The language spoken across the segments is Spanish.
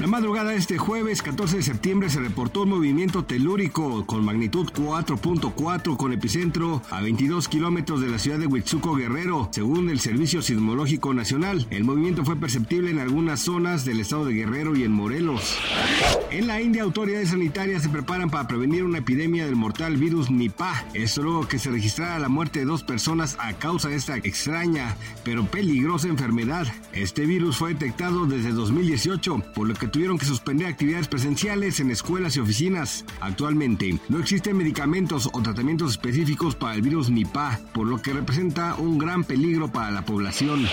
La madrugada de este jueves 14 de septiembre se reportó un movimiento telúrico con magnitud 4.4 con epicentro a 22 kilómetros de la ciudad de Huitzuco Guerrero, según el Servicio Sismológico Nacional. El movimiento fue perceptible en algunas zonas del estado de Guerrero y en Morelos. En la India, autoridades sanitarias se preparan para prevenir una epidemia del mortal virus Nipah. Esto luego que se registrara la muerte de dos personas a causa de esta extraña pero peligrosa enfermedad. Este virus fue detectado desde 2018, por lo que tuvieron que suspender actividades presenciales en escuelas y oficinas. Actualmente no existen medicamentos o tratamientos específicos para el virus Nipah, por lo que representa un gran peligro para la población.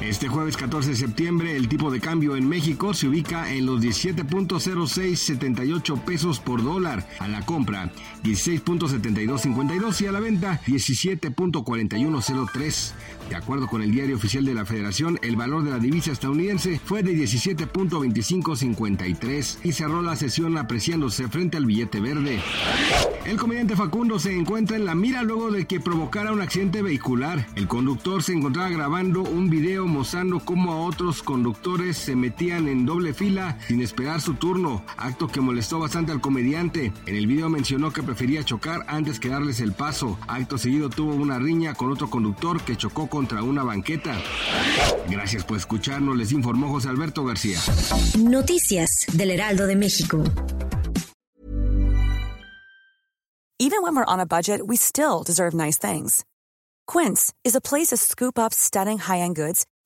Este jueves 14 de septiembre el tipo de cambio en México se ubica en los 17.0678 pesos por dólar, a la compra 16.7252 y a la venta 17.4103. De acuerdo con el diario oficial de la Federación, el valor de la divisa estadounidense fue de 17.2553 y cerró la sesión apreciándose frente al billete verde. El comediante Facundo se encuentra en la mira luego de que provocara un accidente vehicular. El conductor se encontraba grabando un video mostrando cómo a otros conductores se metían en doble fila sin esperar su turno, acto que molestó bastante al comediante. En el video mencionó que prefería chocar antes que darles el paso. Acto seguido tuvo una riña con otro conductor que chocó contra una banqueta. Gracias por escucharnos, les informó José Alberto García. Noticias del Heraldo de México. Even when we're on a budget, we still deserve nice things. Quince is a place to scoop up stunning high-end goods